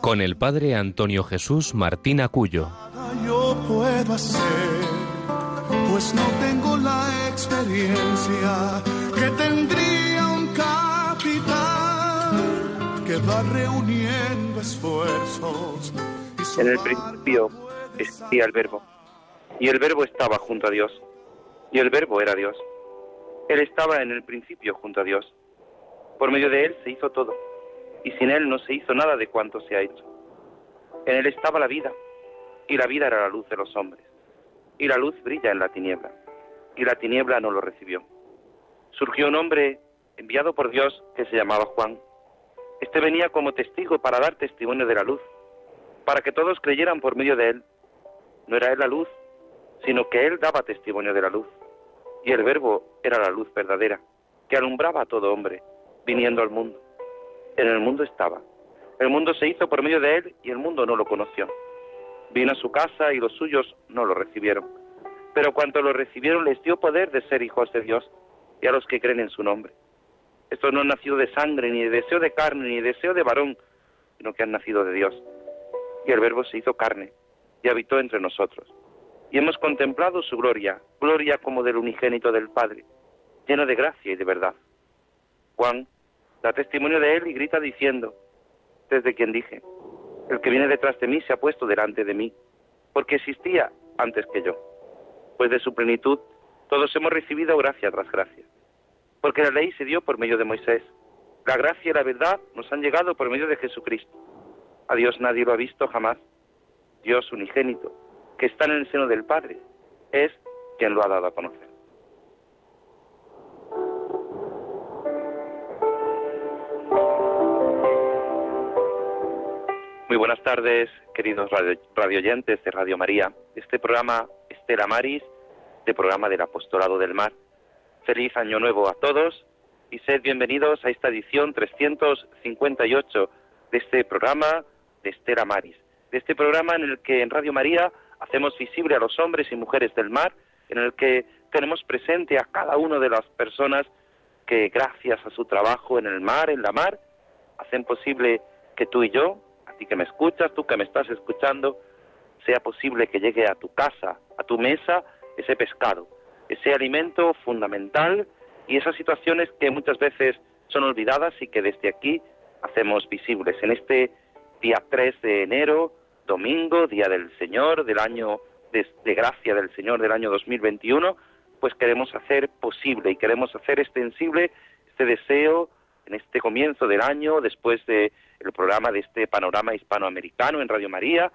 con el padre Antonio Jesús Martín Acuyo. Yo puedo hacer, pues no tengo la experiencia que tendría un capitán que va reuniendo esfuerzos. En el principio existía el verbo, y el verbo estaba junto a Dios, y el verbo era Dios. Él estaba en el principio junto a Dios. Por medio de él se hizo todo y sin Él no se hizo nada de cuanto se ha hecho. En Él estaba la vida, y la vida era la luz de los hombres, y la luz brilla en la tiniebla, y la tiniebla no lo recibió. Surgió un hombre enviado por Dios que se llamaba Juan. Este venía como testigo para dar testimonio de la luz, para que todos creyeran por medio de él. No era él la luz, sino que él daba testimonio de la luz. Y el verbo era la luz verdadera, que alumbraba a todo hombre, viniendo al mundo. En el mundo estaba. El mundo se hizo por medio de él y el mundo no lo conoció. Vino a su casa y los suyos no lo recibieron. Pero cuanto lo recibieron les dio poder de ser hijos de Dios y a los que creen en su nombre. Esto no han nacido de sangre, ni de deseo de carne, ni de deseo de varón, sino que han nacido de Dios. Y el Verbo se hizo carne y habitó entre nosotros. Y hemos contemplado su gloria, gloria como del unigénito del Padre, lleno de gracia y de verdad. Juan da testimonio de él y grita diciendo, desde quien dije, el que viene detrás de mí se ha puesto delante de mí, porque existía antes que yo. Pues de su plenitud todos hemos recibido gracia tras gracia, porque la ley se dio por medio de Moisés, la gracia y la verdad nos han llegado por medio de Jesucristo. A Dios nadie lo ha visto jamás. Dios unigénito, que está en el seno del Padre, es quien lo ha dado a conocer. Muy buenas tardes, queridos radio, oyentes de Radio María. Este programa Estela Maris, de programa del Apostolado del Mar. Feliz Año Nuevo a todos y sed bienvenidos a esta edición 358 de este programa de Estela Maris. De este programa en el que en Radio María hacemos visible a los hombres y mujeres del mar, en el que tenemos presente a cada una de las personas que gracias a su trabajo en el mar, en la mar, hacen posible que tú y yo, y que me escuchas, tú que me estás escuchando, sea posible que llegue a tu casa, a tu mesa, ese pescado, ese alimento fundamental y esas situaciones que muchas veces son olvidadas y que desde aquí hacemos visibles. En este día 3 de enero, domingo, Día del Señor, del año de gracia del Señor del año 2021, pues queremos hacer posible y queremos hacer extensible este deseo en este comienzo del año, después de el programa de este panorama hispanoamericano en Radio María,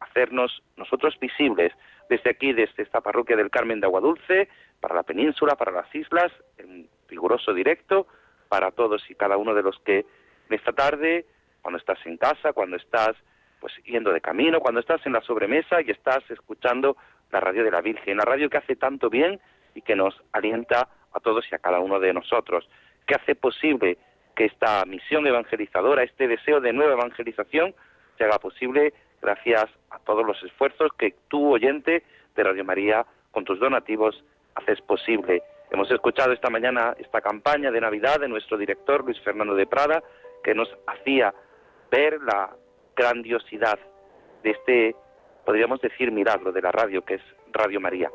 hacernos nosotros visibles desde aquí, desde esta parroquia del Carmen de Aguadulce, para la península, para las islas, en riguroso directo, para todos y cada uno de los que esta tarde, cuando estás en casa, cuando estás pues yendo de camino, cuando estás en la sobremesa y estás escuchando la radio de la Virgen, la radio que hace tanto bien y que nos alienta a todos y a cada uno de nosotros, que hace posible que esta misión evangelizadora, este deseo de nueva evangelización, se haga posible gracias a todos los esfuerzos que tú, oyente de Radio María, con tus donativos, haces posible. Hemos escuchado esta mañana esta campaña de Navidad de nuestro director Luis Fernando de Prada, que nos hacía ver la grandiosidad de este, podríamos decir, milagro de la radio, que es Radio María.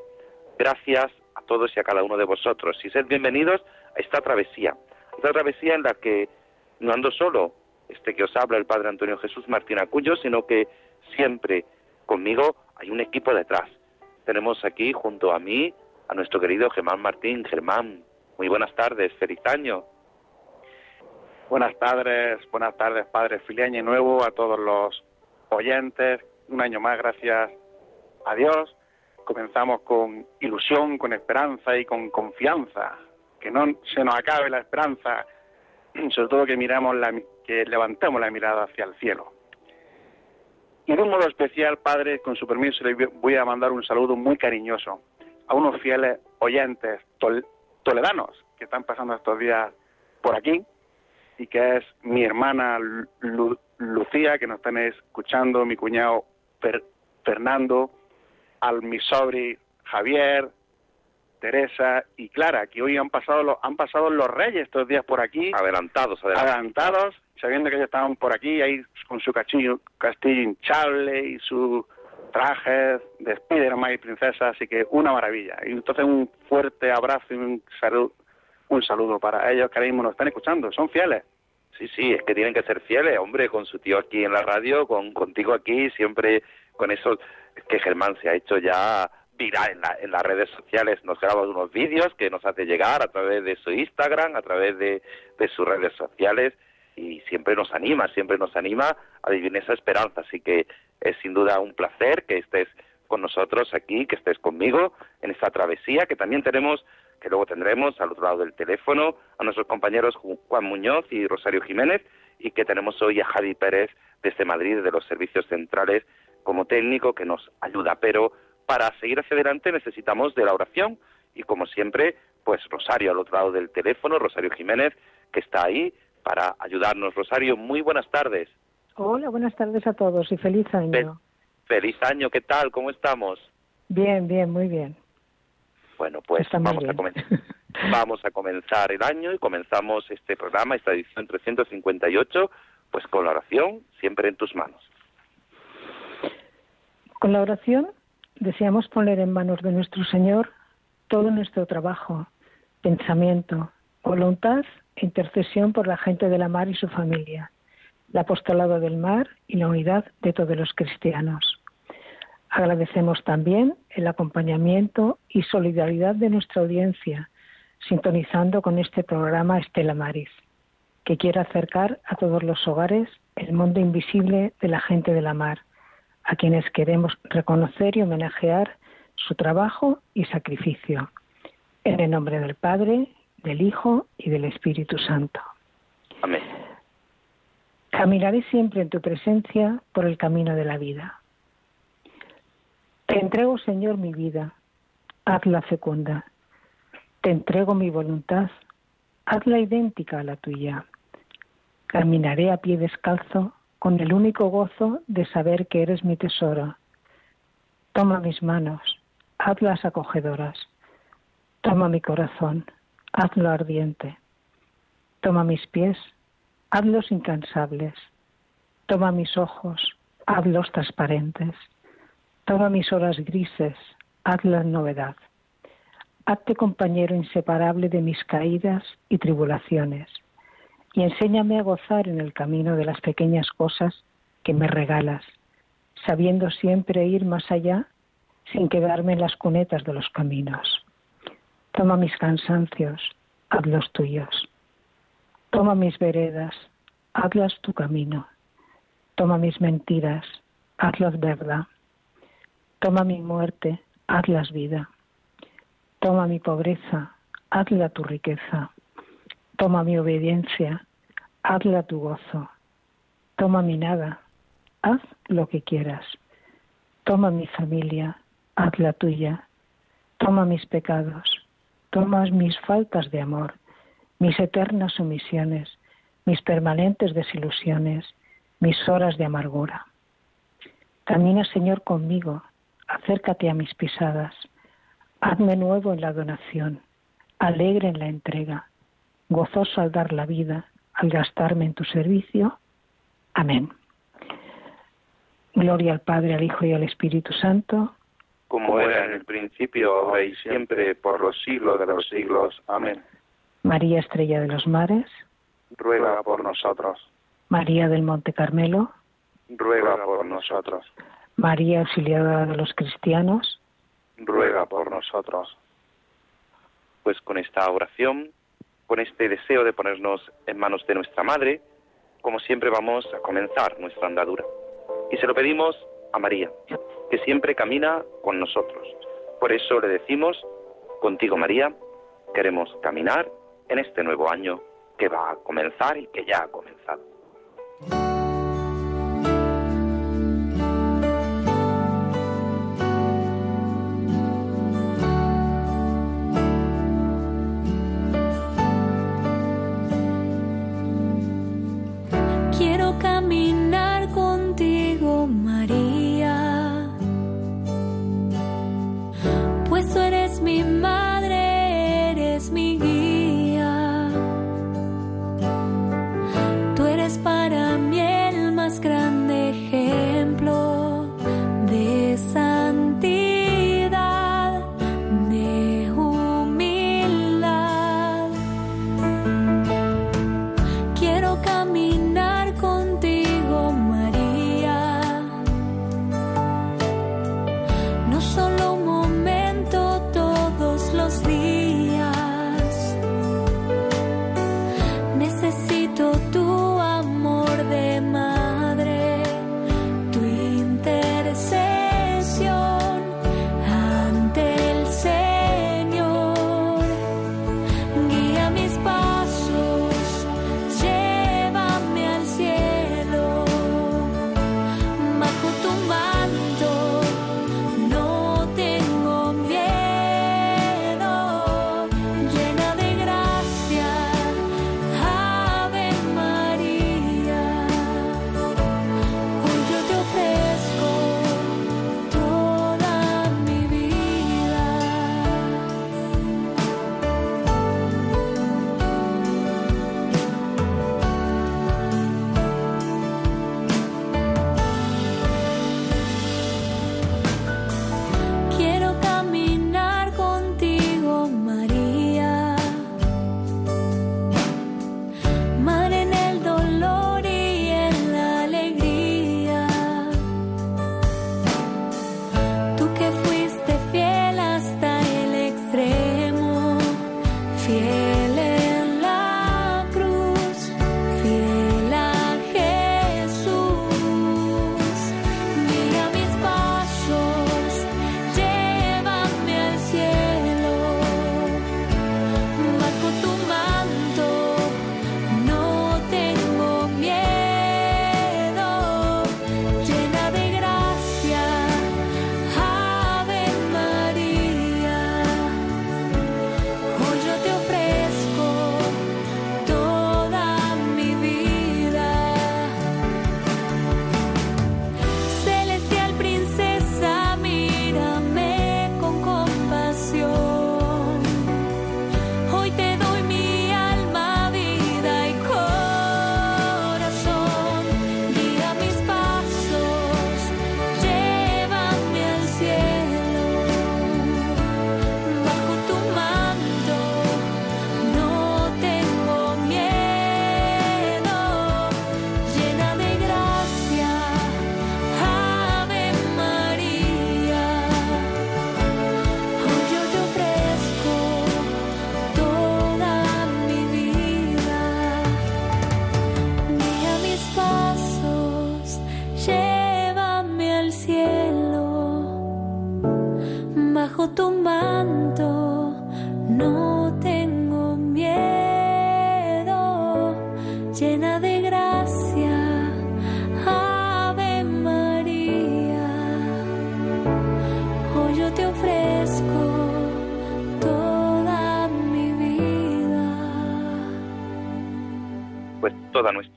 Gracias a todos y a cada uno de vosotros. Y sed bienvenidos esta travesía esta travesía en la que no ando solo, este que os habla el Padre Antonio Jesús Martín Acuyo, sino que siempre conmigo hay un equipo detrás. Tenemos aquí junto a mí a nuestro querido Germán Martín. Germán, muy buenas tardes, feliz año. Buenas tardes, buenas tardes, Padre Filiaño y nuevo a todos los oyentes. Un año más, gracias a Dios. Comenzamos con ilusión, con esperanza y con confianza que no se nos acabe la esperanza, sobre todo que miramos la, que levantemos la mirada hacia el cielo, Y de un modo especial, Padre, con su permiso, le voy a mandar un saludo muy cariñoso a unos fieles oyentes toledanos que están pasando estos días por aquí y que es mi hermana Lucía, que nos están escuchando, mi cuñado Fernando, al mi sobri Javier, Teresa y Clara, que hoy han pasado los, han pasado los reyes estos días por aquí. Adelantados, adelantados. sabiendo que ellos estaban por aquí, ahí con su castillo, castillo hinchable y su traje de Spiderman y princesa, así que una maravilla. Y entonces un fuerte abrazo y un saludo, un saludo para ellos que ahora mismo nos están escuchando, son fieles. Sí, sí, es que tienen que ser fieles, hombre, con su tío aquí en la radio, con contigo aquí, siempre con eso que Germán se ha hecho ya viral en, en las redes sociales, nos graba unos vídeos que nos hace llegar a través de su Instagram, a través de, de sus redes sociales y siempre nos anima, siempre nos anima a vivir esa esperanza, así que es sin duda un placer que estés con nosotros aquí, que estés conmigo en esta travesía que también tenemos que luego tendremos al otro lado del teléfono a nuestros compañeros Juan Muñoz y Rosario Jiménez y que tenemos hoy a Javi Pérez desde Madrid, de los servicios centrales, como técnico que nos ayuda. Pero para seguir hacia adelante necesitamos de la oración y como siempre, pues Rosario al otro lado del teléfono, Rosario Jiménez, que está ahí para ayudarnos. Rosario, muy buenas tardes. Hola, buenas tardes a todos y feliz año. feliz año, ¿qué tal? ¿Cómo estamos? Bien, bien, muy bien. Bueno, pues vamos a, vamos a comenzar el año y comenzamos este programa, esta edición 358, pues con la oración siempre en tus manos. Con la oración deseamos poner en manos de nuestro Señor todo nuestro trabajo, pensamiento, voluntad e intercesión por la gente de la mar y su familia, el apostolado del mar y la unidad de todos los cristianos. Agradecemos también el acompañamiento y solidaridad de nuestra audiencia, sintonizando con este programa Estela Maris, que quiere acercar a todos los hogares el mundo invisible de la gente de la mar, a quienes queremos reconocer y homenajear su trabajo y sacrificio. En el nombre del Padre, del Hijo y del Espíritu Santo. Amén. Caminaré siempre en tu presencia por el camino de la vida. Te entrego, Señor, mi vida, hazla fecunda. Te entrego mi voluntad, hazla idéntica a la tuya. Caminaré a pie descalzo con el único gozo de saber que eres mi tesoro. Toma mis manos, hazlas acogedoras. Toma mi corazón, hazlo ardiente. Toma mis pies, hazlos incansables. Toma mis ojos, hazlos transparentes. Toma mis horas grises, hazlas novedad. Hazte compañero inseparable de mis caídas y tribulaciones, y enséñame a gozar en el camino de las pequeñas cosas que me regalas, sabiendo siempre ir más allá sin quedarme en las cunetas de los caminos. Toma mis cansancios, haz los tuyos. Toma mis veredas, hazlas tu camino. Toma mis mentiras, hazlas verdad. Toma mi muerte, hazlas vida. Toma mi pobreza, hazla tu riqueza. Toma mi obediencia, hazla tu gozo. Toma mi nada, haz lo que quieras. Toma mi familia, hazla tuya. Toma mis pecados, toma mis faltas de amor, mis eternas omisiones, mis permanentes desilusiones, mis horas de amargura. Camina, Señor, conmigo acércate a mis pisadas, hazme nuevo en la donación, alegre en la entrega, gozoso al dar la vida, al gastarme en tu servicio. Amén. Gloria al Padre, al Hijo y al Espíritu Santo. Como era en el principio, ahora y siempre, por los siglos de los siglos. Amén. María Estrella de los Mares. Ruega por nosotros. María del Monte Carmelo. Ruega por nosotros. María Auxiliadora de los Cristianos, ruega por nosotros. Pues con esta oración, con este deseo de ponernos en manos de nuestra Madre, como siempre vamos a comenzar nuestra andadura. Y se lo pedimos a María, que siempre camina con nosotros. Por eso le decimos, contigo María, queremos caminar en este nuevo año que va a comenzar y que ya ha comenzado.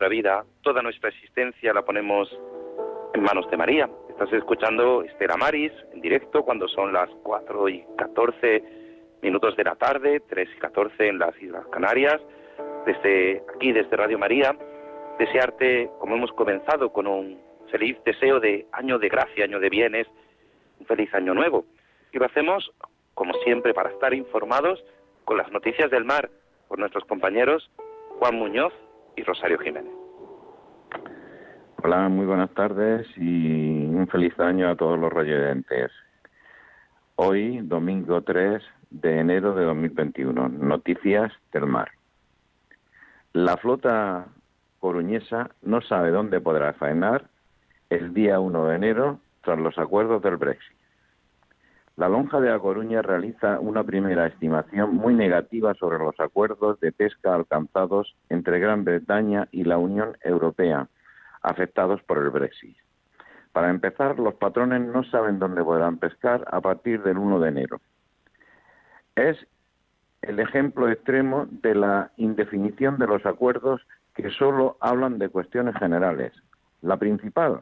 Vida, toda nuestra existencia la ponemos en manos de María. Estás escuchando Estela Maris en directo cuando son las 4 y 14 minutos de la tarde, 3 y 14 en las Islas Canarias. Desde aquí, desde Radio María, desearte, como hemos comenzado, con un feliz deseo de año de gracia, año de bienes, un feliz año nuevo. Y lo hacemos, como siempre, para estar informados con las noticias del mar por nuestros compañeros Juan Muñoz y Rosario Jiménez. Hola, muy buenas tardes y un feliz año a todos los rayodentes. Hoy, domingo 3 de enero de 2021, noticias del mar. La flota coruñesa no sabe dónde podrá faenar el día 1 de enero tras los acuerdos del Brexit. La lonja de La Coruña realiza una primera estimación muy negativa sobre los acuerdos de pesca alcanzados entre Gran Bretaña y la Unión Europea, afectados por el Brexit. Para empezar, los patrones no saben dónde podrán pescar a partir del 1 de enero. Es el ejemplo extremo de la indefinición de los acuerdos que solo hablan de cuestiones generales. La principal,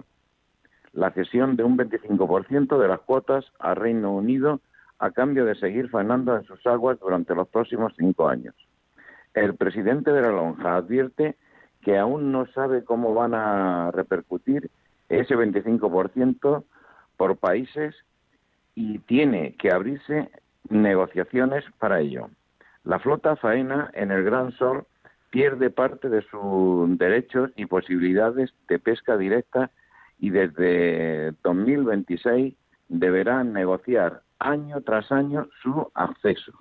la cesión de un 25% de las cuotas a Reino Unido a cambio de seguir faenando en sus aguas durante los próximos cinco años. El presidente de la lonja advierte que aún no sabe cómo van a repercutir ese 25% por países y tiene que abrirse negociaciones para ello. La flota faena en el Gran Sol pierde parte de sus derechos y posibilidades de pesca directa y desde 2026 deberá negociar año tras año su acceso.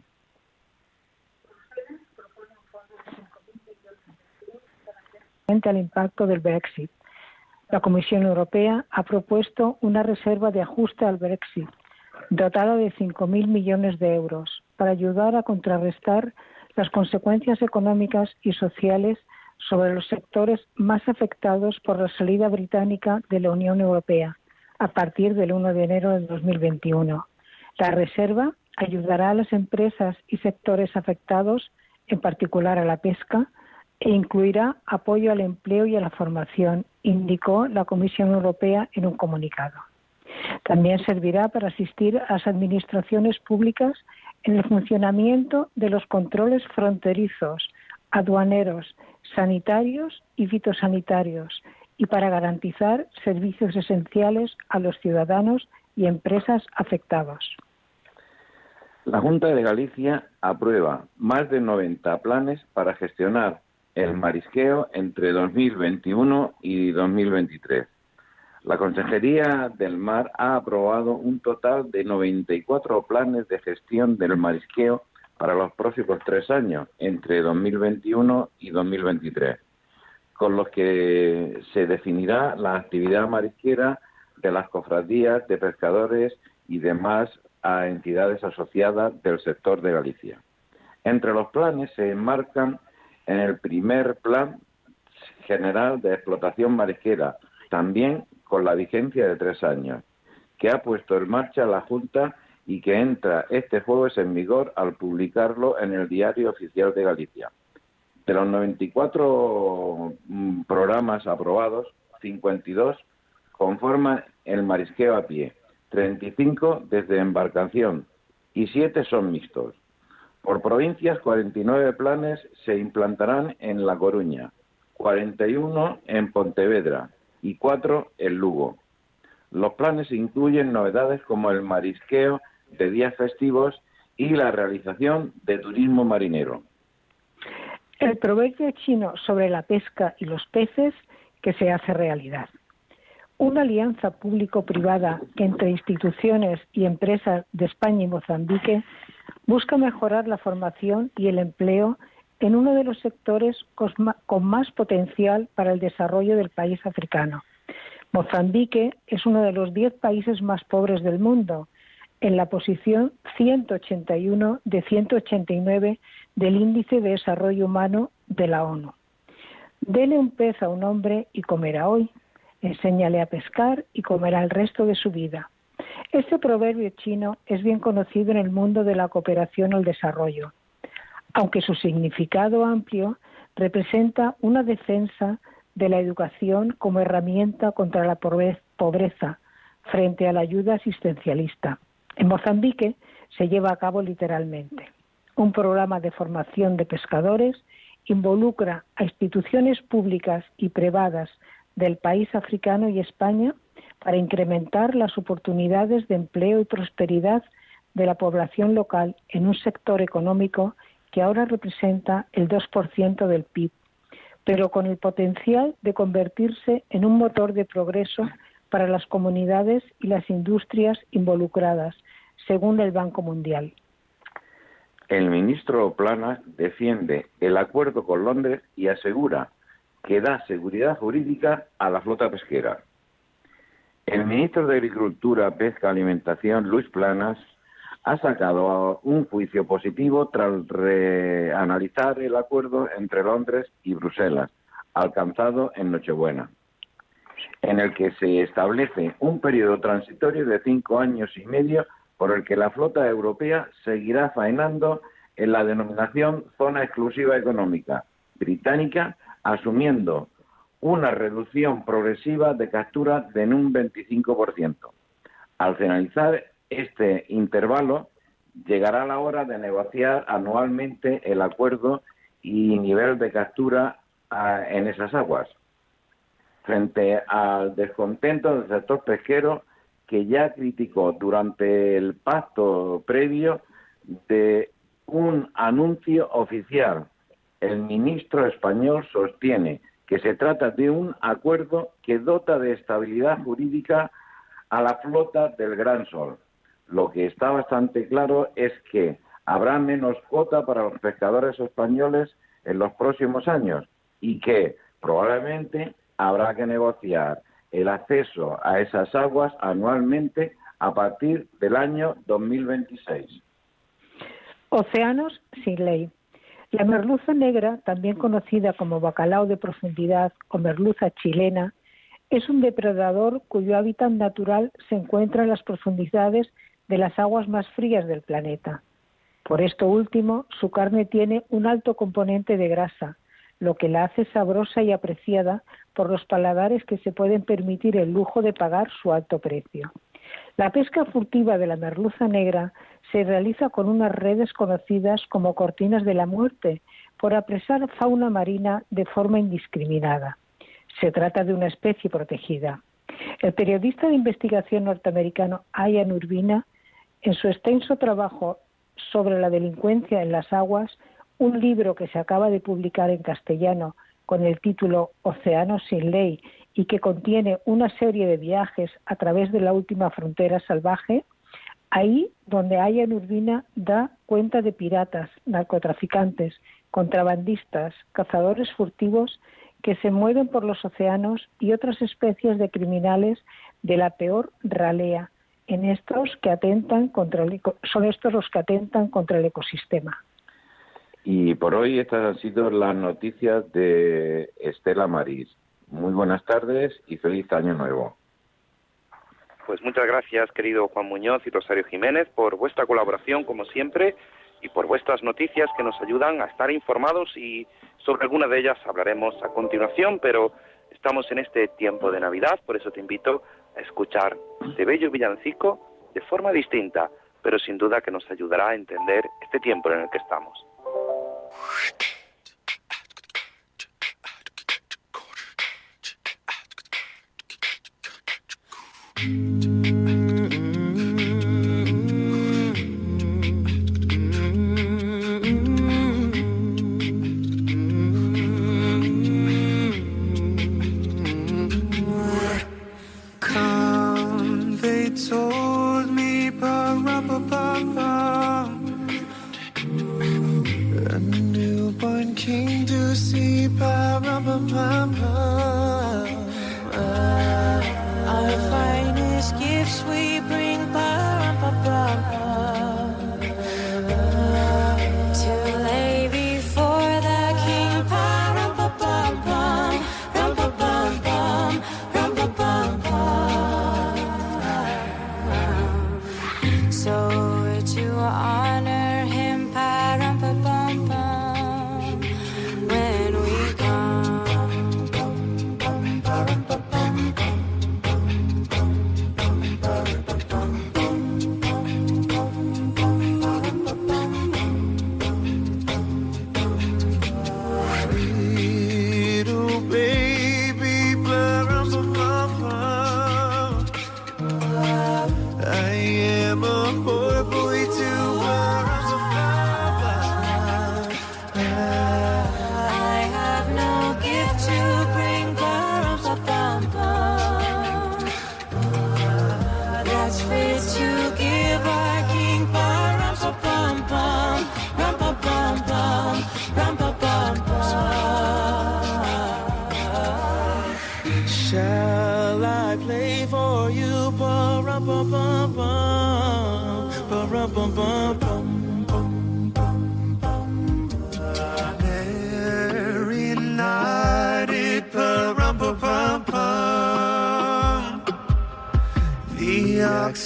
al impacto del Brexit. La Comisión Europea ha propuesto una reserva de ajuste al Brexit dotada de 5.000 millones de euros para ayudar a contrarrestar las consecuencias económicas y sociales sobre los sectores más afectados por la salida británica de la Unión Europea a partir del 1 de enero de 2021. La reserva ayudará a las empresas y sectores afectados, en particular a la pesca, e incluirá apoyo al empleo y a la formación, indicó la Comisión Europea en un comunicado. También servirá para asistir a las administraciones públicas en el funcionamiento de los controles fronterizos, aduaneros, sanitarios y fitosanitarios y para garantizar servicios esenciales a los ciudadanos y empresas afectados. La Junta de Galicia aprueba más de 90 planes para gestionar el marisqueo entre 2021 y 2023. La Consejería del Mar ha aprobado un total de 94 planes de gestión del marisqueo para los próximos tres años, entre 2021 y 2023, con los que se definirá la actividad marisquera de las cofradías de pescadores y demás entidades asociadas del sector de Galicia. Entre los planes se enmarcan en el primer plan general de explotación marisquera, también con la vigencia de tres años, que ha puesto en marcha la Junta y que entra este jueves en vigor al publicarlo en el Diario Oficial de Galicia. De los 94 mm, programas aprobados, 52 conforman el marisqueo a pie, 35 desde embarcación y 7 son mixtos. Por provincias, 49 planes se implantarán en La Coruña, 41 en Pontevedra, y cuatro en Lugo. Los planes incluyen novedades como el marisqueo de días festivos y la realización de turismo marinero. El proverbio chino sobre la pesca y los peces que se hace realidad. Una alianza público-privada entre instituciones y empresas de España y Mozambique busca mejorar la formación y el empleo en uno de los sectores con más potencial para el desarrollo del país africano. Mozambique es uno de los diez países más pobres del mundo, en la posición 181 de 189 del Índice de Desarrollo Humano de la ONU. Dele un pez a un hombre y comerá hoy. Enséñale a pescar y comerá el resto de su vida. Este proverbio chino es bien conocido en el mundo de la cooperación al desarrollo aunque su significado amplio representa una defensa de la educación como herramienta contra la pobreza frente a la ayuda asistencialista. En Mozambique se lleva a cabo literalmente. Un programa de formación de pescadores involucra a instituciones públicas y privadas del país africano y España para incrementar las oportunidades de empleo y prosperidad de la población local en un sector económico que ahora representa el 2% del PIB, pero con el potencial de convertirse en un motor de progreso para las comunidades y las industrias involucradas, según el Banco Mundial. El ministro Planas defiende el acuerdo con Londres y asegura que da seguridad jurídica a la flota pesquera. El ministro de Agricultura, Pesca y Alimentación, Luis Planas, ha sacado un juicio positivo tras reanalizar el acuerdo entre Londres y Bruselas, alcanzado en Nochebuena, en el que se establece un periodo transitorio de cinco años y medio por el que la flota europea seguirá faenando en la denominación Zona Exclusiva Económica británica, asumiendo una reducción progresiva de captura de un 25%. Al finalizar este intervalo llegará la hora de negociar anualmente el acuerdo y nivel de captura ah, en esas aguas. Frente al descontento del sector pesquero que ya criticó durante el pacto previo de un anuncio oficial el ministro español sostiene que se trata de un acuerdo que dota de estabilidad jurídica a la flota del Gran Sol. Lo que está bastante claro es que habrá menos cuota para los pescadores españoles en los próximos años y que probablemente habrá que negociar el acceso a esas aguas anualmente a partir del año 2026. Océanos sin ley. La merluza negra, también conocida como bacalao de profundidad o merluza chilena, es un depredador cuyo hábitat natural se encuentra en las profundidades de las aguas más frías del planeta. Por esto último, su carne tiene un alto componente de grasa, lo que la hace sabrosa y apreciada por los paladares que se pueden permitir el lujo de pagar su alto precio. La pesca furtiva de la merluza negra se realiza con unas redes conocidas como cortinas de la muerte por apresar fauna marina de forma indiscriminada. Se trata de una especie protegida. El periodista de investigación norteamericano Ian Urbina, en su extenso trabajo sobre la delincuencia en las aguas, un libro que se acaba de publicar en castellano con el título Océanos sin ley y que contiene una serie de viajes a través de la última frontera salvaje, ahí donde Ian Urbina da cuenta de piratas, narcotraficantes, contrabandistas, cazadores furtivos que se mueven por los océanos y otras especies de criminales de la peor ralea. En estos que atentan contra son estos los que atentan contra el ecosistema. Y por hoy estas han sido las noticias de Estela Maris. Muy buenas tardes y feliz año nuevo. Pues muchas gracias, querido Juan Muñoz y Rosario Jiménez, por vuestra colaboración, como siempre, y por vuestras noticias que nos ayudan a estar informados y sobre alguna de ellas hablaremos a continuación, pero estamos en este tiempo de Navidad, por eso te invito a escuchar este bello villancico de forma distinta, pero sin duda que nos ayudará a entender este tiempo en el que estamos. Whoosh.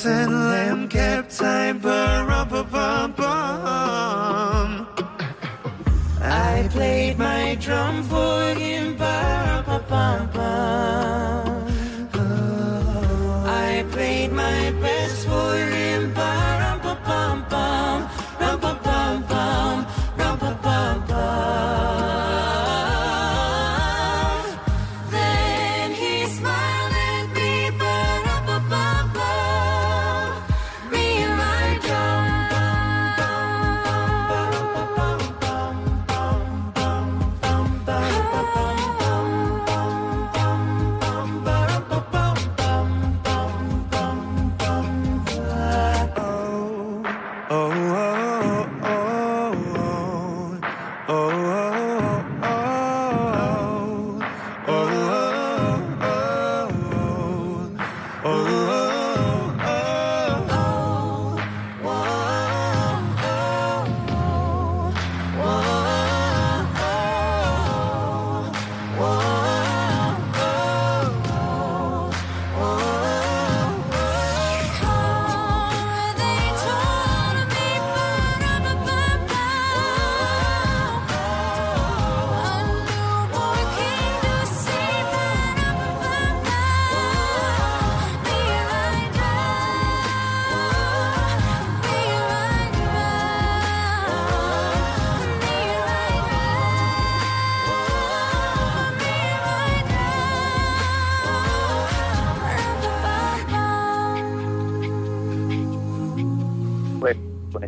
and lamb kept time per bum bum I played my drum for you.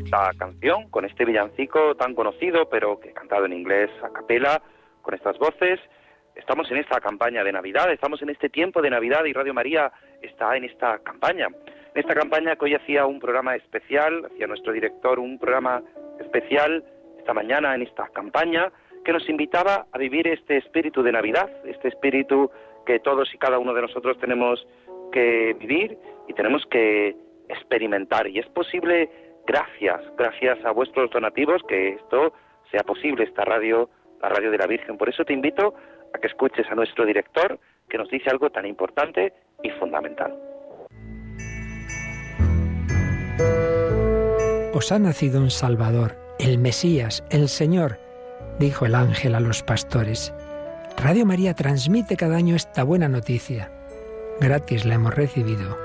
Esta canción, con este villancico tan conocido, pero que he cantado en inglés a capela, con estas voces. Estamos en esta campaña de Navidad, estamos en este tiempo de Navidad y Radio María está en esta campaña. En esta campaña que hoy hacía un programa especial, hacía nuestro director un programa especial esta mañana en esta campaña que nos invitaba a vivir este espíritu de Navidad, este espíritu que todos y cada uno de nosotros tenemos que vivir y tenemos que experimentar. Y es posible gracias, gracias a vuestros donativos que esto sea posible, esta radio, la radio de la Virgen. Por eso te invito a que escuches a nuestro director que nos dice algo tan importante y fundamental. Os ha nacido un Salvador, el Mesías, el Señor, dijo el ángel a los pastores. Radio María transmite cada año esta buena noticia. Gratis la hemos recibido,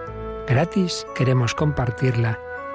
gratis queremos compartirla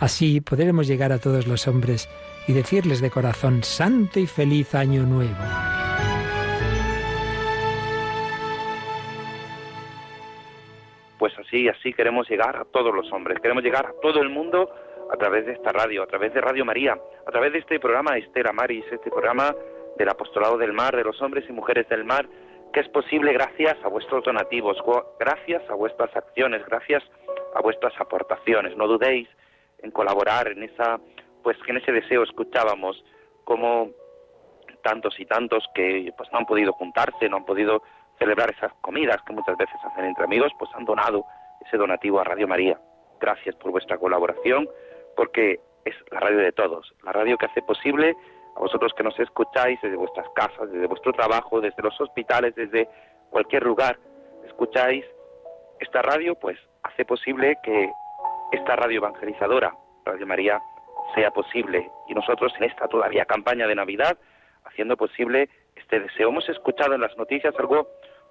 Así podremos llegar a todos los hombres y decirles de corazón santo y feliz año nuevo. Pues así, así queremos llegar a todos los hombres, queremos llegar a todo el mundo a través de esta radio, a través de Radio María, a través de este programa Estera Maris, este programa del apostolado del mar, de los hombres y mujeres del mar, que es posible gracias a vuestros donativos, gracias a vuestras acciones, gracias a vuestras aportaciones. No dudéis en colaborar en esa, pues que en ese deseo escuchábamos como tantos y tantos que pues no han podido juntarse, no han podido celebrar esas comidas que muchas veces hacen entre amigos, pues han donado ese donativo a Radio María. Gracias por vuestra colaboración, porque es la radio de todos, la radio que hace posible a vosotros que nos escucháis desde vuestras casas, desde vuestro trabajo, desde los hospitales, desde cualquier lugar, escucháis esta radio, pues hace posible que esta radio evangelizadora, Radio María, sea posible. Y nosotros en esta todavía campaña de Navidad, haciendo posible este deseo. Hemos escuchado en las noticias algo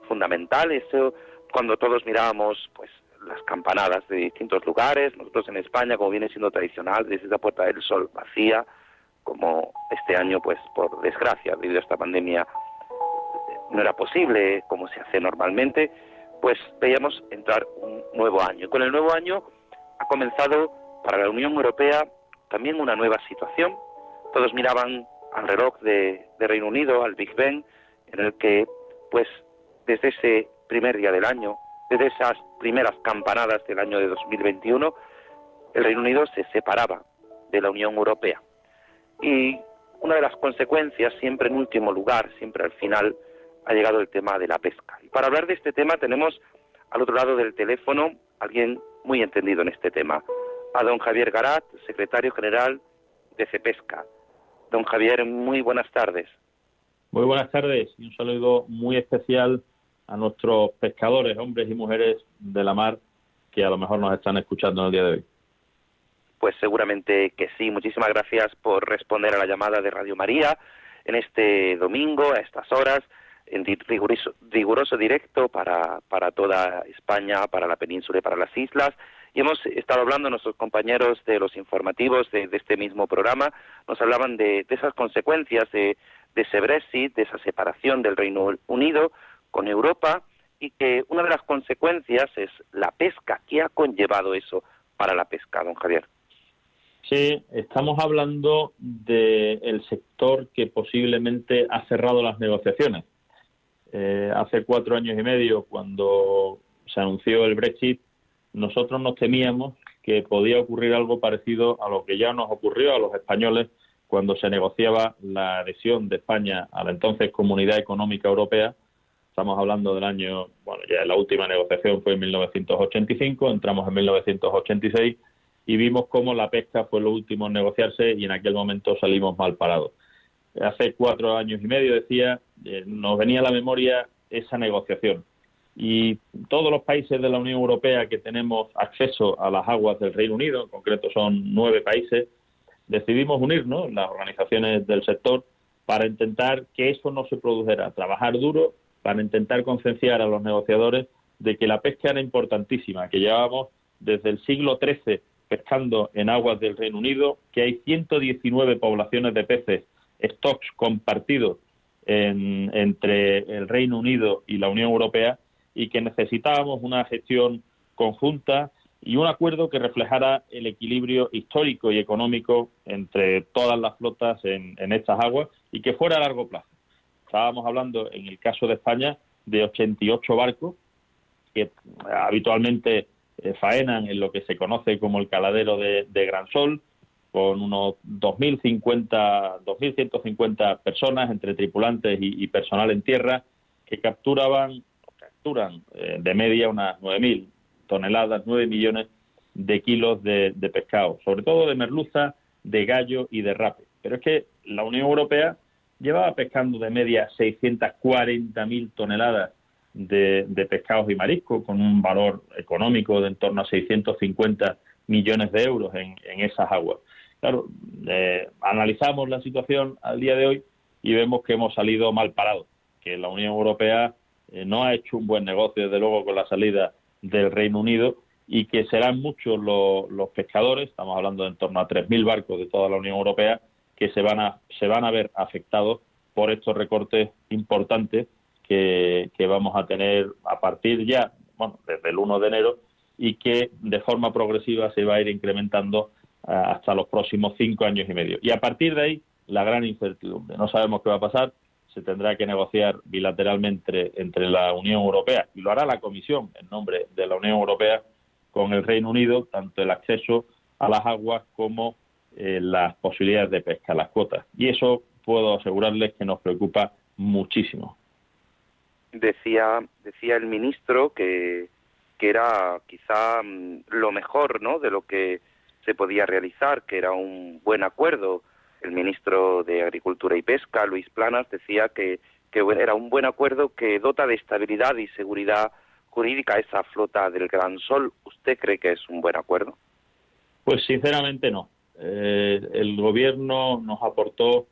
fundamental, eso cuando todos mirábamos pues las campanadas de distintos lugares, nosotros en España, como viene siendo tradicional, desde la Puerta del Sol vacía, como este año, pues por desgracia, debido a esta pandemia, no era posible como se hace normalmente, pues veíamos entrar un nuevo año. Con el nuevo año ha comenzado para la Unión Europea también una nueva situación. Todos miraban al reloj de, de Reino Unido, al Big Ben, en el que, pues, desde ese primer día del año, desde esas primeras campanadas del año de 2021, el Reino Unido se separaba de la Unión Europea. Y una de las consecuencias, siempre en último lugar, siempre al final, ha llegado el tema de la pesca. Y para hablar de este tema tenemos al otro lado del teléfono alguien muy entendido en este tema, a don Javier Garat, secretario general de CEPESCA. Don Javier, muy buenas tardes. Muy buenas tardes y un saludo muy especial a nuestros pescadores, hombres y mujeres de la mar, que a lo mejor nos están escuchando en el día de hoy. Pues seguramente que sí. Muchísimas gracias por responder a la llamada de Radio María en este domingo, a estas horas, en riguroso, directo para, para toda España, para la península y para las islas. Y hemos estado hablando, nuestros compañeros de los informativos de, este mismo programa, nos hablaban de, de esas consecuencias de, de ese Brexit, de esa separación del Reino Unido con Europa, y que una de las consecuencias es la pesca. ¿Qué ha conllevado eso para la pesca, don Javier? Sí, estamos hablando del sector que posiblemente ha cerrado las negociaciones. Eh, hace cuatro años y medio, cuando se anunció el Brexit, nosotros nos temíamos que podía ocurrir algo parecido a lo que ya nos ocurrió a los españoles cuando se negociaba la adhesión de España a la entonces Comunidad Económica Europea. Estamos hablando del año, bueno, ya la última negociación fue en 1985, entramos en 1986 y vimos cómo la pesca fue lo último en negociarse y en aquel momento salimos mal parados. Hace cuatro años y medio, decía, eh, nos venía a la memoria esa negociación. y todos los países de la Unión Europea que tenemos acceso a las aguas del Reino Unido, en concreto son nueve países, decidimos unirnos, las organizaciones del sector, para intentar que eso no se produjera, trabajar duro para intentar concienciar a los negociadores de que la pesca era importantísima, que llevábamos desde el siglo XIII pescando en aguas del Reino Unido, que hay 119 poblaciones de peces, stocks compartidos entre el Reino Unido y la Unión Europea, y que necesitábamos una gestión conjunta y un acuerdo que reflejara el equilibrio histórico y económico entre todas las flotas en, estas aguas y que fuera a largo plazo. Estábamos hablando, en el caso de España, de 88 barcos que habitualmente eh, faenan en lo que se conoce como el caladero de, Gran Sol, con unos 2.050, 2.150 personas entre tripulantes y, personal en tierra que capturaban, capturan eh, de media unas 9.000 toneladas, 9 millones de kilos de, pescado, sobre todo de merluza, de gallo y de rape. Pero es que la Unión Europea llevaba pescando de media 640.000 toneladas de, pescados y mariscos, con un valor económico de en torno a 650 millones de euros en, esas aguas. Claro, eh, analizamos la situación al día de hoy y vemos que hemos salido mal parados, que la Unión Europea eh, no ha hecho un buen negocio, desde luego, con la salida del Reino Unido y que serán muchos los, pescadores, estamos hablando de en torno a 3.000 barcos de toda la Unión Europea, que se van a, se van a ver afectados por estos recortes importantes que, vamos a tener a partir ya, bueno, desde el 1 de enero y que de forma progresiva se va a ir incrementando eh, hasta los próximos cinco años y medio. Y a partir de ahí, la gran incertidumbre. No sabemos qué va a pasar, se tendrá que negociar bilateralmente entre la Unión Europea y lo hará la Comisión en nombre de la Unión Europea con el Reino Unido, tanto el acceso a las aguas como eh, las posibilidades de pesca, las cuotas. Y eso puedo asegurarles que nos preocupa muchísimo. Decía, decía el ministro que, que era quizá mm, lo mejor ¿no? de lo que se podía realizar, que era un buen acuerdo el ministro de Agricultura y Pesca, Luis Planas, decía que, era un buen acuerdo que dota de estabilidad y seguridad jurídica a esa flota del Gran Sol. ¿Usted cree que es un buen acuerdo? Pues sinceramente no. Eh, el gobierno nos aportó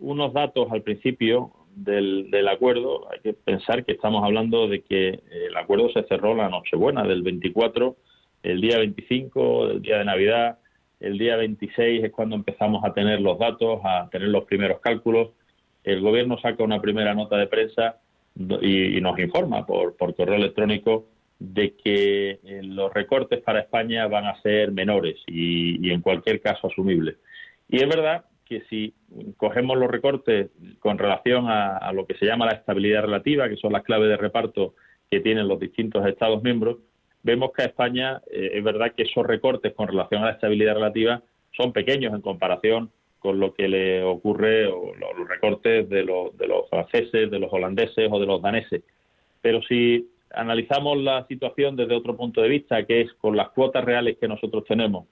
unos datos al principio del, del, acuerdo. Hay que pensar que estamos hablando de que el acuerdo se cerró la Nochebuena del 24, el día 25, el día de Navidad, el día 26 es cuando empezamos a tener los datos, a tener los primeros cálculos. El gobierno saca una primera nota de prensa y, nos informa por, correo electrónico de que eh, los recortes para España van a ser menores y, en cualquier caso asumibles. Y es verdad que si cogemos los recortes con relación a, lo que se llama la estabilidad relativa, que son las claves de reparto que tienen los distintos Estados miembros, vemos que a España eh, es verdad que esos recortes con relación a la estabilidad relativa son pequeños en comparación con lo que le ocurre o los recortes de los, de los franceses, de los holandeses o de los daneses. Pero si analizamos la situación desde otro punto de vista, que es con las cuotas reales que nosotros tenemos,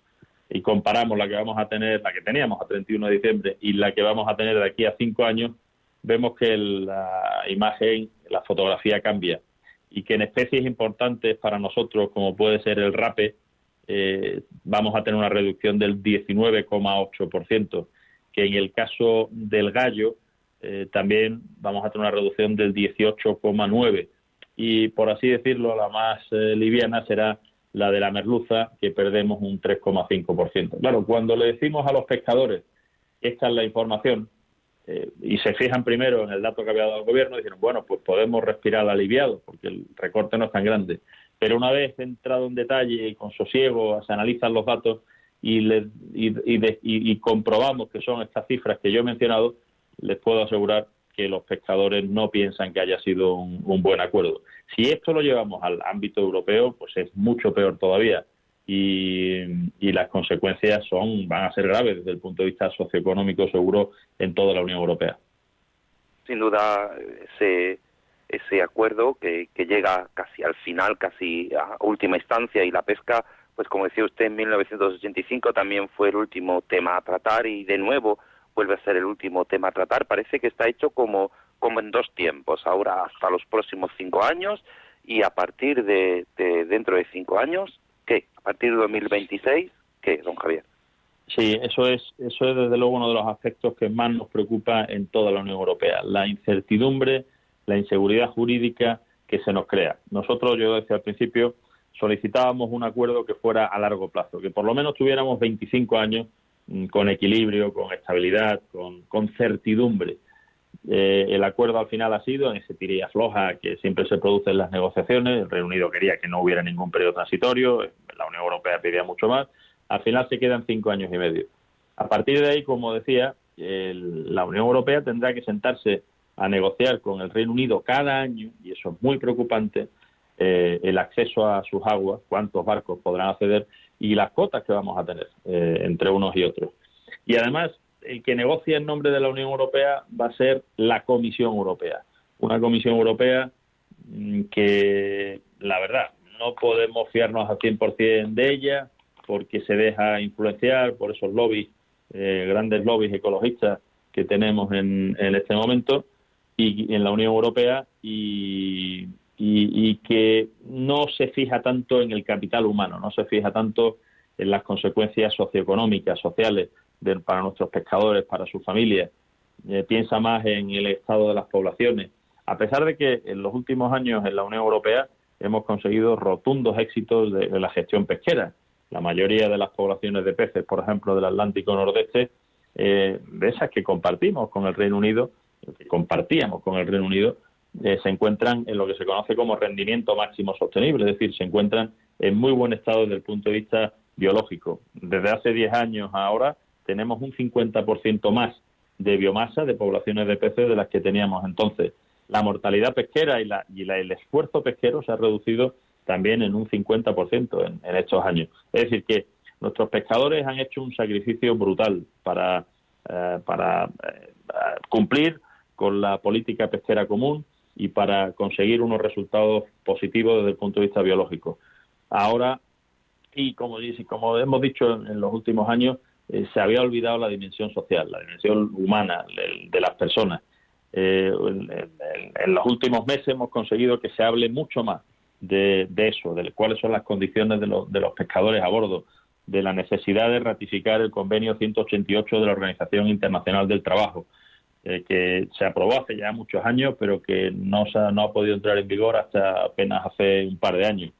y comparamos la que vamos a tener, la que teníamos a 31 de diciembre y la que vamos a tener de aquí a cinco años, vemos que la imagen, la fotografía cambia y que en especies importantes para nosotros, como puede ser el rape, eh, vamos a tener una reducción del 19,8%, que en el caso del gallo eh, también vamos a tener una reducción del 18,9%. Y por así decirlo, la más eh, liviana será la de la merluza, que perdemos un 3,5%. Claro, cuando le decimos a los pescadores, esta es la información, eh, y se fijan primero en el dato que había dado el gobierno, y dijeron, bueno, pues podemos respirar aliviados, porque el recorte no es tan grande. Pero una vez entrado en detalle y con sosiego, se analizan los datos y, y, comprobamos que son estas cifras que yo he mencionado, les puedo asegurar que los pescadores no piensan que haya sido un buen acuerdo. Si esto lo llevamos al ámbito europeo, pues es mucho peor todavía y, las consecuencias son van a ser graves desde el punto de vista socioeconómico seguro en toda la Unión Europea. Sin duda ese ese acuerdo que, llega casi al final, casi a última instancia y la pesca, pues como decía usted en 1985 también fue el último tema a tratar y de nuevo vuelve a ser el último tema a tratar. Parece que está hecho como como en dos tiempos, ahora hasta los próximos cinco años y a partir de, dentro de cinco años, ¿qué? A partir de 2026, ¿qué, don Javier? Sí, eso es, eso es desde luego uno de los aspectos que más nos preocupa en toda la Unión Europea, la incertidumbre, la inseguridad jurídica que se nos crea. Nosotros, yo decía al principio, solicitábamos un acuerdo que fuera a largo plazo, que por lo menos tuviéramos 25 años con equilibrio, con estabilidad, con, certidumbre. Eh, el acuerdo al final ha sido en ese tirilla floja que siempre se produce en las negociaciones. El Reino Unido quería que no hubiera ningún periodo transitorio, la Unión Europea pedía mucho más. Al final se quedan cinco años y medio. A partir de ahí, como decía, la Unión Europea tendrá que sentarse a negociar con el Reino Unido cada año, y eso es muy preocupante, eh, el acceso a sus aguas, cuántos barcos podrán acceder y las cotas que vamos a tener eh, entre unos y otros. Y además, el que negocie en nombre de la Unión Europea va a ser la Comisión Europea. Una Comisión Europea mm, que, la verdad, no podemos fiarnos al 100% de ella porque se deja influenciar por esos lobbies, eh, grandes lobbies ecologistas que tenemos en, en este momento y en la Unión Europea y y, que no se fija tanto en el capital humano, no se fija tanto en las consecuencias socioeconómicas, sociales para nuestros pescadores, para sus familias. Eh, piensa más en el estado de las poblaciones. A pesar de que en los últimos años en la Unión Europea hemos conseguido rotundos éxitos de, la gestión pesquera. La mayoría de las poblaciones de peces, por ejemplo, del Atlántico Nordeste, eh, de esas que compartimos con el Reino Unido, que compartíamos con el Reino Unido, eh, se encuentran en lo que se conoce como rendimiento máximo sostenible, es decir, se encuentran en muy buen estado desde el punto de vista biológico. Desde hace 10 años ahora tenemos un 50% más de biomasa de poblaciones de peces de las que teníamos entonces. La mortalidad pesquera y, la, y el esfuerzo pesquero se ha reducido también en un 50% en, en estos años. Es decir, que nuestros pescadores han hecho un sacrificio brutal para, eh, para eh, cumplir con la política pesquera común, y para conseguir unos resultados positivos desde el punto de vista biológico. Ahora, y como, hemos dicho en, los últimos años, eh, se había olvidado la dimensión social, la dimensión humana de, las personas. Eh, en, los últimos meses hemos conseguido que se hable mucho más de, eso, de cuáles son las condiciones de, de los pescadores a bordo, de la necesidad de ratificar el convenio 188 de la Organización Internacional del Trabajo, eh, que se aprobó hace ya muchos años, pero que no, se ha, no ha podido entrar en vigor hasta apenas hace un par de años.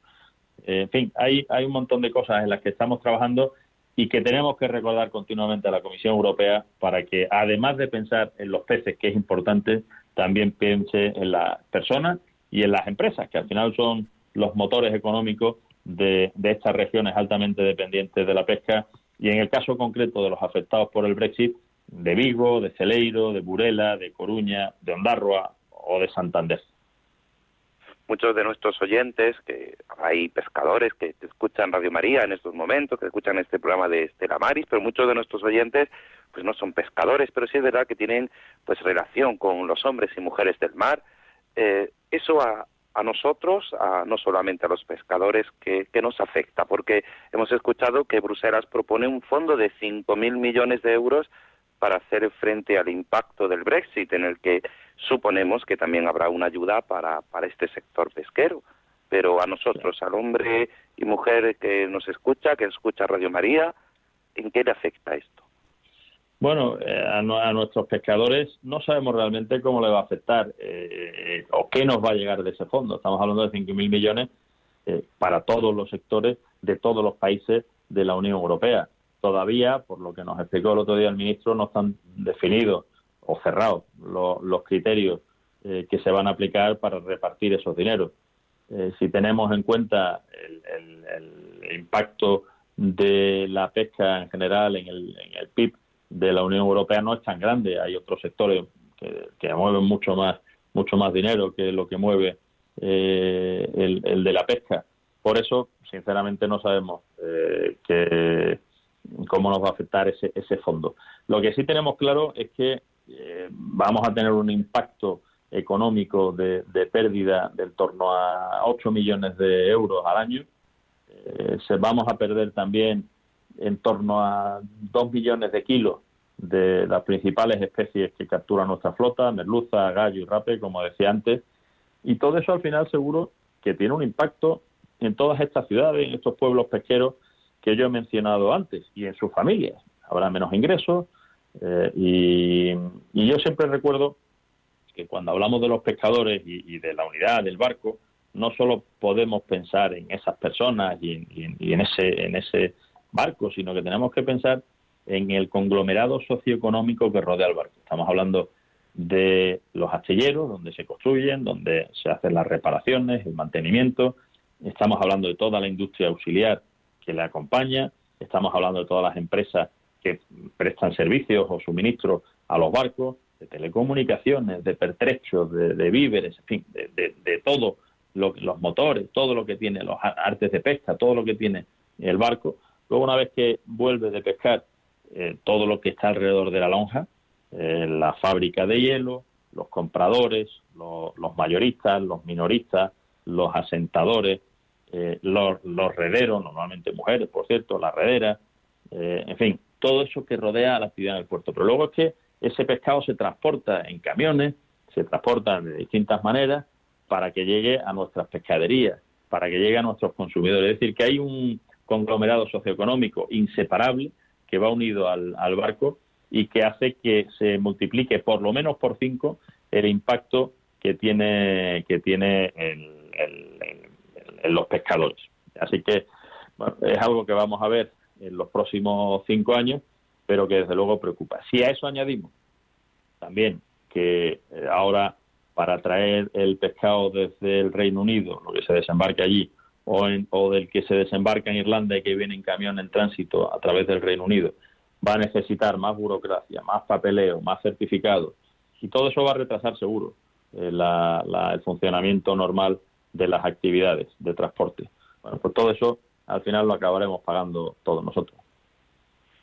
Eh, en fin, hay, hay un montón de cosas en las que estamos trabajando y que tenemos que recordar continuamente a la Comisión Europea para que, además de pensar en los peces, que es importante, también piense en las personas y en las empresas, que al final son los motores económicos de, de estas regiones altamente dependientes de la pesca y en el caso concreto de los afectados por el Brexit, de Vigo, de Celeiro, de Burela, de Coruña, de Ondarroa o de Santander. Muchos de nuestros oyentes, que hay pescadores que escuchan Radio María en estos momentos, que escuchan este programa de Estela Maris, pero muchos de nuestros oyentes pues no son pescadores, pero sí es verdad que tienen pues relación con los hombres y mujeres del mar. Eh, eso a, a nosotros, a, no solamente a los pescadores, que, que, nos afecta, porque hemos escuchado que Bruselas propone un fondo de 5.000 millones de euros para hacer frente al impacto del Brexit, en el que suponemos que también habrá una ayuda para, para este sector pesquero. Pero a nosotros, al hombre y mujer que nos escucha, que escucha Radio María, ¿en qué le afecta esto? Bueno, eh, a, nuestros pescadores no sabemos realmente cómo le va a afectar eh, o qué nos va a llegar de ese fondo. Estamos hablando de 5.000 millones eh, para todos los sectores de todos los países de la Unión Europea todavía, por lo que nos explicó el otro día el ministro, no están definidos o cerrados los, criterios eh, que se van a aplicar para repartir esos dineros. Eh, si tenemos en cuenta el, impacto de la pesca en general en el, PIB de la Unión Europea no es tan grande. Hay otros sectores que, mueven mucho más mucho más dinero que lo que mueve eh, el, de la pesca. Por eso, sinceramente, no sabemos que cómo nos va a afectar ese, ese fondo. Lo que sí tenemos claro es que eh, vamos a tener un impacto económico de, pérdida de en torno a 8 millones de euros al año. Eh, vamos a perder también en torno a 2 millones de kilos de las principales especies que captura nuestra flota, merluza, gallo y rape, como decía antes. Y todo eso al final seguro que tiene un impacto en todas estas ciudades, en estos pueblos pesqueros que yo he mencionado antes y en sus familias. Habrá menos ingresos eh, y, yo siempre recuerdo que cuando hablamos de los pescadores y, de la unidad del barco, no solo podemos pensar en esas personas y en, ese, en ese barco, sino que tenemos que pensar en el conglomerado socioeconómico que rodea el barco. Estamos hablando de los astilleros, donde se construyen, donde se hacen las reparaciones, el mantenimiento. Estamos hablando de toda la industria auxiliar que le acompaña. Estamos hablando de todas las empresas que prestan servicios o suministros a los barcos, de telecomunicaciones, de pertrechos, de, víveres, en fin, de, todo, lo, los motores, todo lo que tiene, los artes de pesca, todo lo que tiene el barco. Luego, una vez que vuelve de pescar, eh, todo lo que está alrededor de la lonja, eh, la fábrica de hielo, los compradores, los, mayoristas, los minoristas, los asentadores, eh, los, los, rederos, normalmente mujeres, por cierto, las rederas, eh, en fin, todo eso que rodea a la actividad en el puerto. Pero luego es que ese pescado se transporta en camiones, se transporta de distintas maneras para que llegue a nuestras pescaderías, para que llegue a nuestros consumidores. Es decir, que hay un conglomerado socioeconómico inseparable que va unido al, al barco y que hace que se multiplique por lo menos por cinco el impacto que tiene que tiene en, los pescadores. Así que es algo que vamos a ver en los próximos cinco años, pero que desde luego preocupa. Si a eso añadimos también que eh, ahora para traer el pescado desde el Reino Unido, lo que se desembarque allí, o, o del que se desembarca en Irlanda y que viene en camión en tránsito a través del Reino Unido, va a necesitar más burocracia, más papeleo, más certificados, y todo eso va a retrasar seguro eh, el funcionamiento normal de las actividades de transporte. Bueno, pues todo eso al final lo acabaremos pagando todos nosotros.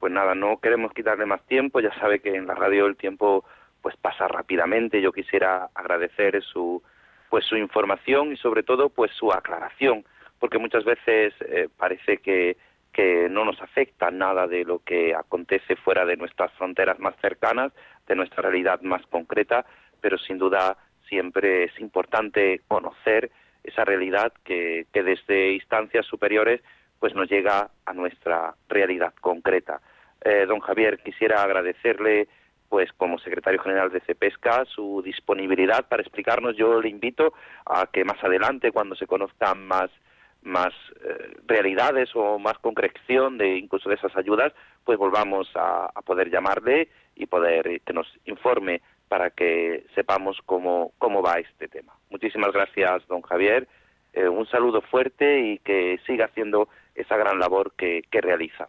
Pues nada, no queremos quitarle más tiempo, ya sabe que en la radio el tiempo pues pasa rápidamente. Yo quisiera agradecer su pues su información y sobre todo pues su aclaración, porque muchas veces eh, parece que que no nos afecta nada de lo que acontece fuera de nuestras fronteras más cercanas, de nuestra realidad más concreta, pero sin duda siempre es importante conocer esa realidad que, desde instancias superiores pues nos llega a nuestra realidad concreta. Eh, don Javier, quisiera agradecerle pues como secretario general de CEPESCA su disponibilidad para explicarnos. Yo le invito a que más adelante, cuando se conozcan más más eh, realidades o más concreción de incluso de esas ayudas, pues volvamos a, poder llamarle y poder que nos informe para que sepamos cómo, cómo va este tema. Muchísimas gracias, don Javier. Eh, un saludo fuerte y que siga haciendo esa gran labor que, realiza.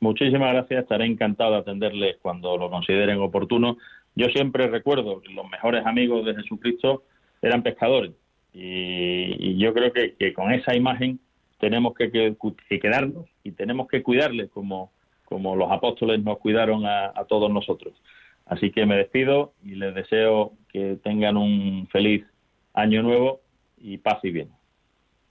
Muchísimas gracias. Estaré encantado de atenderles cuando lo consideren oportuno. Yo siempre recuerdo que los mejores amigos de Jesucristo eran pescadores y, yo creo que, con esa imagen tenemos que, quedarnos y tenemos que cuidarle como, como los apóstoles nos cuidaron a, todos nosotros. Así que me despido y les deseo que tengan un feliz año nuevo y paz y bien.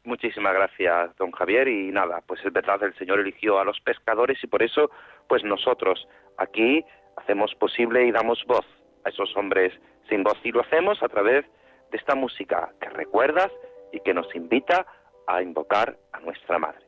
Muchísimas gracias, don Javier. Y nada, pues es verdad, el Señor eligió a los pescadores y por eso, pues nosotros aquí hacemos posible y damos voz a esos hombres sin voz. Y lo hacemos a través de esta música que recuerdas y que nos invita a invocar a nuestra Madre.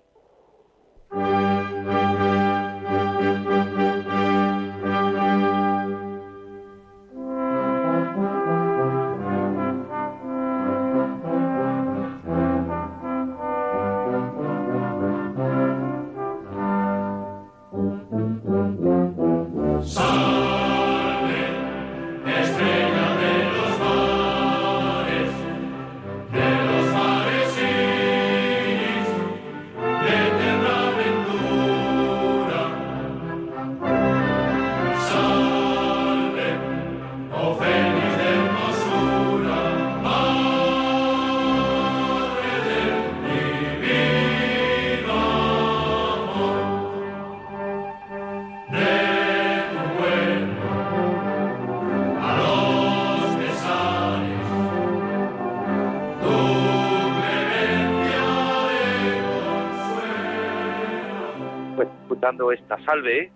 Salve,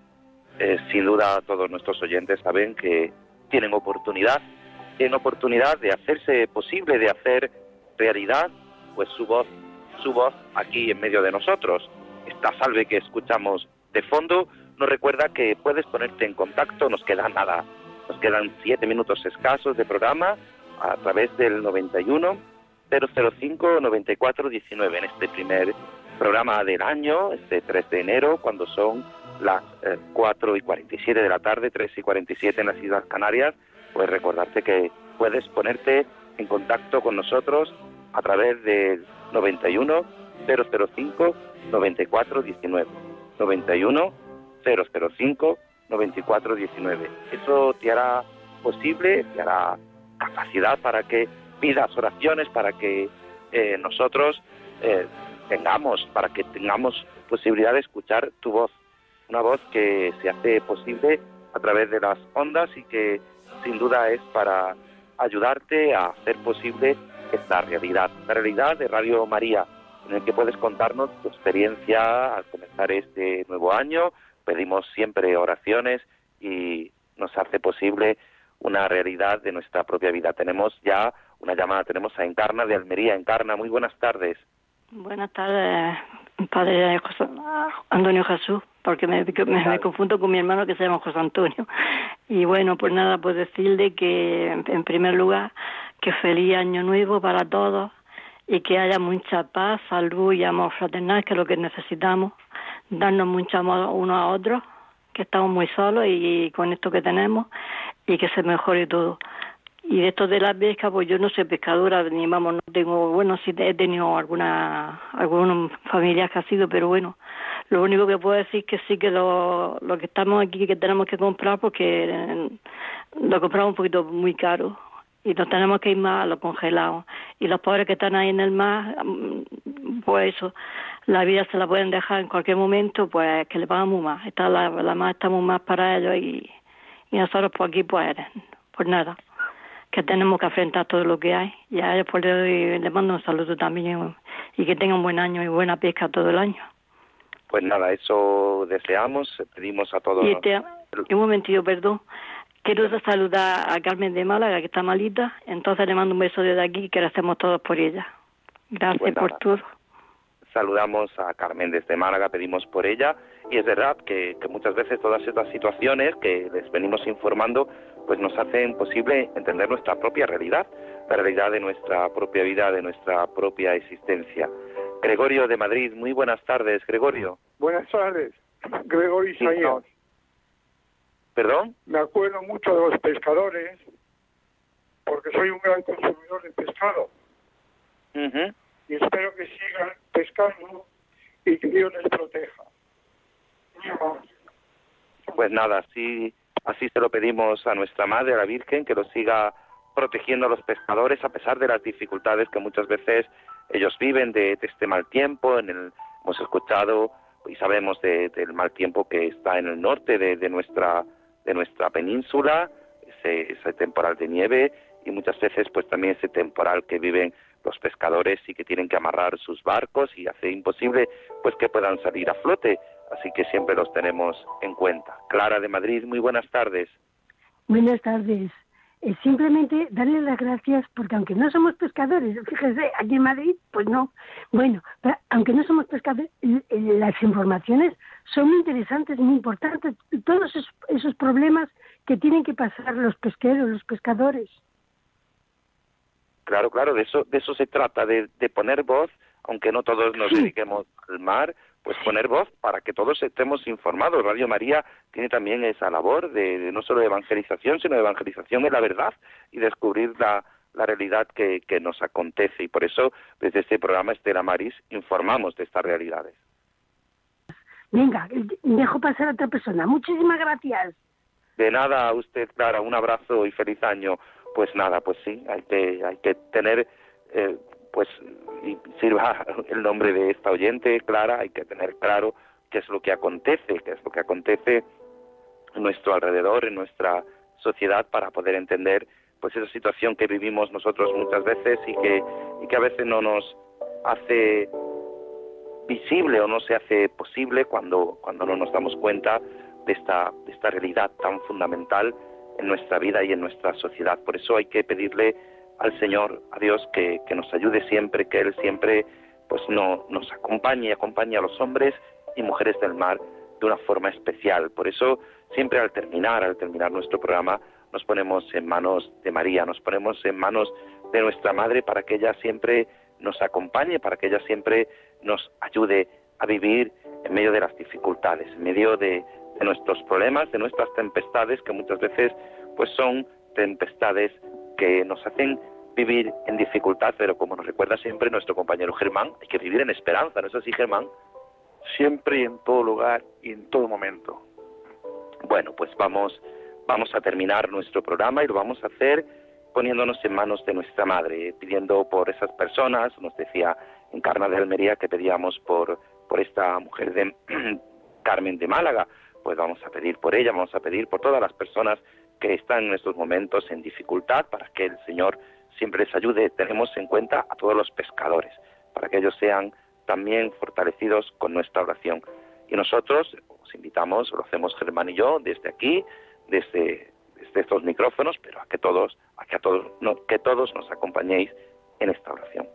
eh, sin duda todos nuestros oyentes saben que tienen oportunidad, tienen oportunidad de hacerse posible, de hacer realidad pues su voz, su voz aquí en medio de nosotros. Esta salve que escuchamos de fondo nos recuerda que puedes ponerte en contacto, nos queda nada, nos quedan siete minutos escasos de programa a través del 91 005 94 19 en este primer programa del año, este 3 de enero, cuando son las 4 y 47 de la tarde, 3 y 47 en las Islas Canarias, pues recordarte que puedes ponerte en contacto con nosotros a través del 91 005 94 19. 91 005 94 19. Eso te hará posible, te hará capacidad para que pidas oraciones, para que eh, nosotros eh, tengamos, para que tengamos posibilidad de escuchar tu voz, una voz que se hace posible a través de las ondas y que sin duda es para ayudarte a hacer posible esta realidad, la realidad de Radio María, en el que puedes contarnos tu experiencia al comenzar este nuevo año. Pedimos siempre oraciones y nos hace posible una realidad de nuestra propia vida. Tenemos ya una llamada, tenemos a Encarna de Almería. Encarna, muy buenas tardes. Buenas tardes, Padre Antonio Jesús, porque me, me, confundo con mi hermano que se llama José Antonio. Y bueno, pues nada, pues decirle que en primer lugar que feliz año nuevo para todos y que haya mucha paz, salud y amor fraternal, que es lo que necesitamos, darnos mucho amor unos a otros, que estamos muy solos y con esto que tenemos y que se mejore todo. Y de esto de la pesca, pues yo no soy pescadora, ni vamos, no tengo, bueno, sí he tenido alguna, algunas familias que ha sido, pero bueno, lo único que puedo decir es que sí que lo, lo que estamos aquí, que tenemos que comprar, porque lo compramos un poquito muy caro y nos tenemos que ir más a lo congelado. Y los pobres que están ahí en el mar, mm, pues eso, la vida se la pueden dejar en cualquier momento, pues que le pagamos más. Está la, la más estamos más para ellos y, y nosotros por aquí, pues, pues nada que tenemos que afrontar todo lo que hay. Y a ellos por le mando un saludo también y que tengan buen año y buena pesca todo el año. Pues nada, eso deseamos, pedimos a todos. Y un momentito, perdón. Quiero saludar a Carmen de Málaga, que está malita, entonces le mando un beso desde aquí que lo hacemos todos por ella. Gracias pues por todo. Saludamos a Carmen desde Málaga, pedimos por ella, y es verdad que, que muchas veces todas estas situaciones que les venimos informando pues nos hacen posible entender nuestra propia realidad, la realidad de nuestra propia vida, de nuestra propia existencia. Gregorio de Madrid, muy buenas tardes, Gregorio. Buenas tardes, Gregorio Isaías. ¿Perdón? Me acuerdo mucho de los pescadores, porque soy un gran consumidor de pescado. Y espero que sigan pescando y que Dios les proteja. Pues nada, sí Así se lo pedimos a nuestra Madre, a la Virgen, que los siga protegiendo a los pescadores a pesar de las dificultades que muchas veces ellos viven de, este mal tiempo. En el, hemos escuchado y sabemos del mal tiempo que está en el norte de, nuestra de nuestra península, ese, ese temporal de nieve y muchas veces pues también ese temporal que viven los pescadores y que tienen que amarrar sus barcos y hace imposible pues que puedan salir a flote así que siempre los tenemos en cuenta. Clara de Madrid, muy buenas tardes. Buenas tardes. Eh, simplemente darle las gracias porque aunque no somos pescadores, fíjese, aquí en Madrid, pues no. Bueno, aunque no somos pescadores, las informaciones son muy interesantes, muy importantes. Todos esos, problemas que tienen que pasar los pesqueros, los pescadores. Claro, claro, de eso, de eso se trata, de, poner voz, aunque no todos nos dediquemos al mar, pues poner voz para que todos estemos informados. Radio María tiene también esa labor de, no solo de evangelización, sino de evangelización en la verdad y descubrir la, la realidad que, que, nos acontece. Y por eso, desde este programa Estela Maris, informamos de estas realidades. Venga, dejo pasar a otra persona. Muchísimas gracias. De nada a usted, Clara. Un abrazo y feliz año. Pues nada, pues sí, hay que, hay que tener eh, pues y sirva el nombre de esta oyente, Clara, hay que tener claro qué es lo que acontece, qué es lo que acontece en nuestro alrededor, en nuestra sociedad, para poder entender pues esa situación que vivimos nosotros muchas veces y que, y que a veces no nos hace visible o no se hace posible cuando, cuando no nos damos cuenta de esta, de esta realidad tan fundamental en nuestra vida y en nuestra sociedad. Por eso hay que pedirle al Señor, a Dios, que, que nos ayude siempre, que Él siempre pues no, nos acompañe y acompañe a los hombres y mujeres del mar de una forma especial. Por eso, siempre al terminar, al terminar nuestro programa, nos ponemos en manos de María, nos ponemos en manos de nuestra Madre para que ella siempre nos acompañe, para que ella siempre nos ayude a vivir en medio de las dificultades, en medio de, de nuestros problemas, de nuestras tempestades, que muchas veces pues son tempestades que nos hacen vivir en dificultad, pero como nos recuerda siempre nuestro compañero Germán, hay que vivir en esperanza, ¿no es así, Germán? Siempre y en todo lugar y en todo momento. Bueno, pues vamos, vamos a terminar nuestro programa y lo vamos a hacer poniéndonos en manos de nuestra madre, pidiendo por esas personas, nos decía Encarna de Almería que pedíamos por, por esta mujer de Carmen de Málaga, pues vamos a pedir por ella, vamos a pedir por todas las personas que están en estos momentos en dificultad para que el Señor siempre les ayude. Tenemos en cuenta a todos los pescadores, para que ellos sean también fortalecidos con nuestra oración. Y nosotros os invitamos, lo hacemos Germán y yo, desde aquí, desde, desde estos micrófonos, pero a que todos, a que a todos, no, que todos nos acompañéis en esta oración.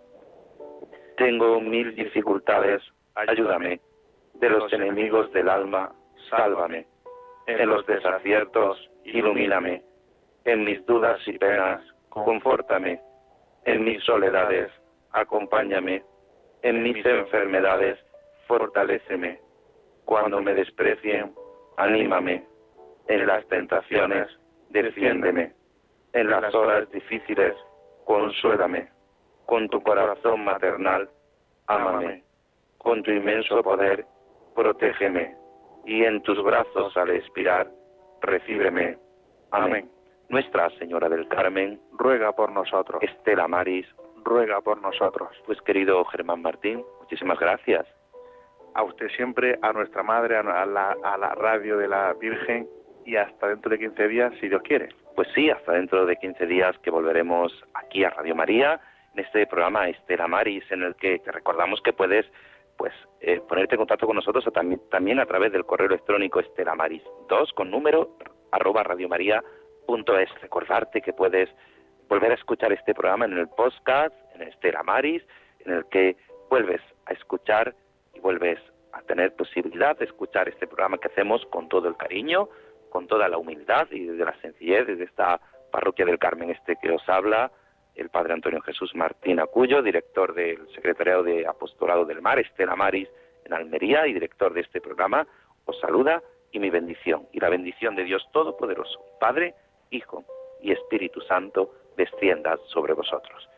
Tengo mil dificultades, ayúdame. De los enemigos del alma, sálvame. En los desaciertos, ilumíname. En mis dudas y penas, confórtame. En mis soledades, acompáñame. En mis enfermedades, fortaléceme. Cuando me desprecien, anímame. En las tentaciones, defiéndeme. En las horas difíciles, consuélame. Con tu corazón maternal, ámame. Con tu inmenso poder, protégeme. Y en tus brazos al expirar, recíbreme. Amén. Nuestra Señora del Carmen, ruega por nosotros. Estela Maris, ruega por nosotros. Pues querido Germán Martín, muchísimas gracias. A usted siempre, a nuestra madre, a la, a la radio de la Virgen y hasta dentro de 15 días, si Dios quiere. Pues sí, hasta dentro de 15 días que volveremos aquí a Radio María, en este programa Estela Maris, en el que te recordamos que puedes pues eh, ponerte en contacto con nosotros también, a través del correo electrónico estelamaris2 con número arroba radiomaria.es. Recordarte que puedes volver a escuchar este programa en el podcast, en Estela Maris, en el que vuelves a escuchar y vuelves a tener posibilidad de escuchar este programa que hacemos con todo el cariño, con toda la humildad y desde la sencillez, desde esta parroquia del Carmen este que os habla, el padre Antonio Jesús Martín Acuyo, director del Secretariado de Apostolado del Mar, Estela Maris en Almería y director de este programa, os saluda y mi bendición, y la bendición de Dios Todopoderoso, Padre, Hijo y Espíritu Santo, descienda sobre vosotros.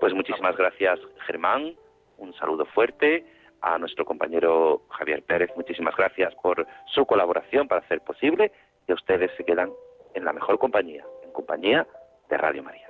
Pues muchísimas gracias, Germán, un saludo fuerte a nuestro compañero Javier Pérez, muchísimas gracias por su colaboración para hacer posible y ustedes se quedan en la mejor compañía, en compañía de Radio María.